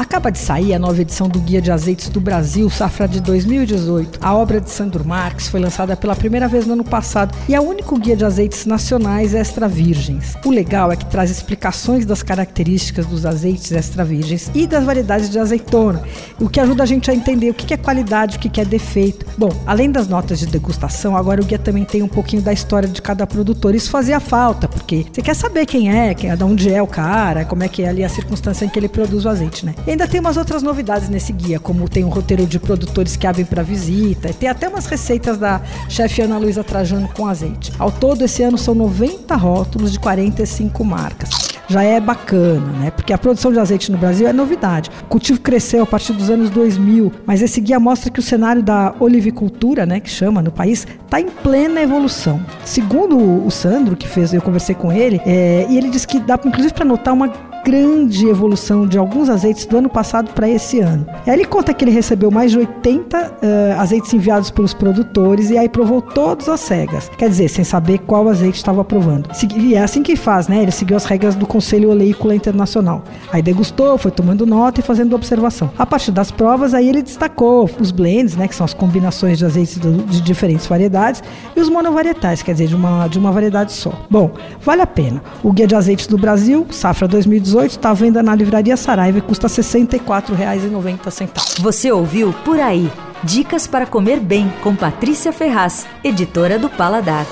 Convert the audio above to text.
Acaba de sair a nova edição do Guia de Azeites do Brasil, safra de 2018. A obra de Sandro Marques foi lançada pela primeira vez no ano passado e é o único guia de azeites nacionais extra virgens. O legal é que traz explicações das características dos azeites extra virgens e das variedades de azeitona, o que ajuda a gente a entender o que é qualidade, o que é defeito. Bom, além das notas de degustação, agora o guia também tem um pouquinho da história de cada produtor. Isso fazia falta, porque você quer saber quem é, quem é, de onde é o cara, como é que é ali a circunstância em que ele produz o azeite, né? Ainda tem umas outras novidades nesse guia, como tem um roteiro de produtores que abrem para visita, e tem até umas receitas da chefe Ana Luísa Trajano com azeite. Ao todo, esse ano são 90 rótulos de 45 marcas já é bacana, né? Porque a produção de azeite no Brasil é novidade. O cultivo cresceu a partir dos anos 2000, mas esse guia mostra que o cenário da olivicultura, né, que chama no país, está em plena evolução. Segundo o Sandro, que fez, eu conversei com ele, é, e ele disse que dá inclusive para notar uma grande evolução de alguns azeites do ano passado para esse ano. Ele conta que ele recebeu mais de 80 uh, eh, azeites enviados pelos produtores e aí provou todos as cegas. Quer dizer, sem saber qual azeite estava provando. E é assim que faz, né? Ele seguiu as regras do Conselho Oleícola Internacional. Aí degustou, foi tomando nota e fazendo observação. A partir das provas, aí ele destacou os blends, né? Que são as combinações de azeites de diferentes variedades, e os monovarietais, quer dizer, de uma, de uma variedade só. Bom, vale a pena. O Guia de Azeites do Brasil, Safra 2018, 2018 está à venda na Livraria Saraiva e custa R$ 64,90. Você ouviu Por Aí. Dicas para comer bem com Patrícia Ferraz, editora do Paladar.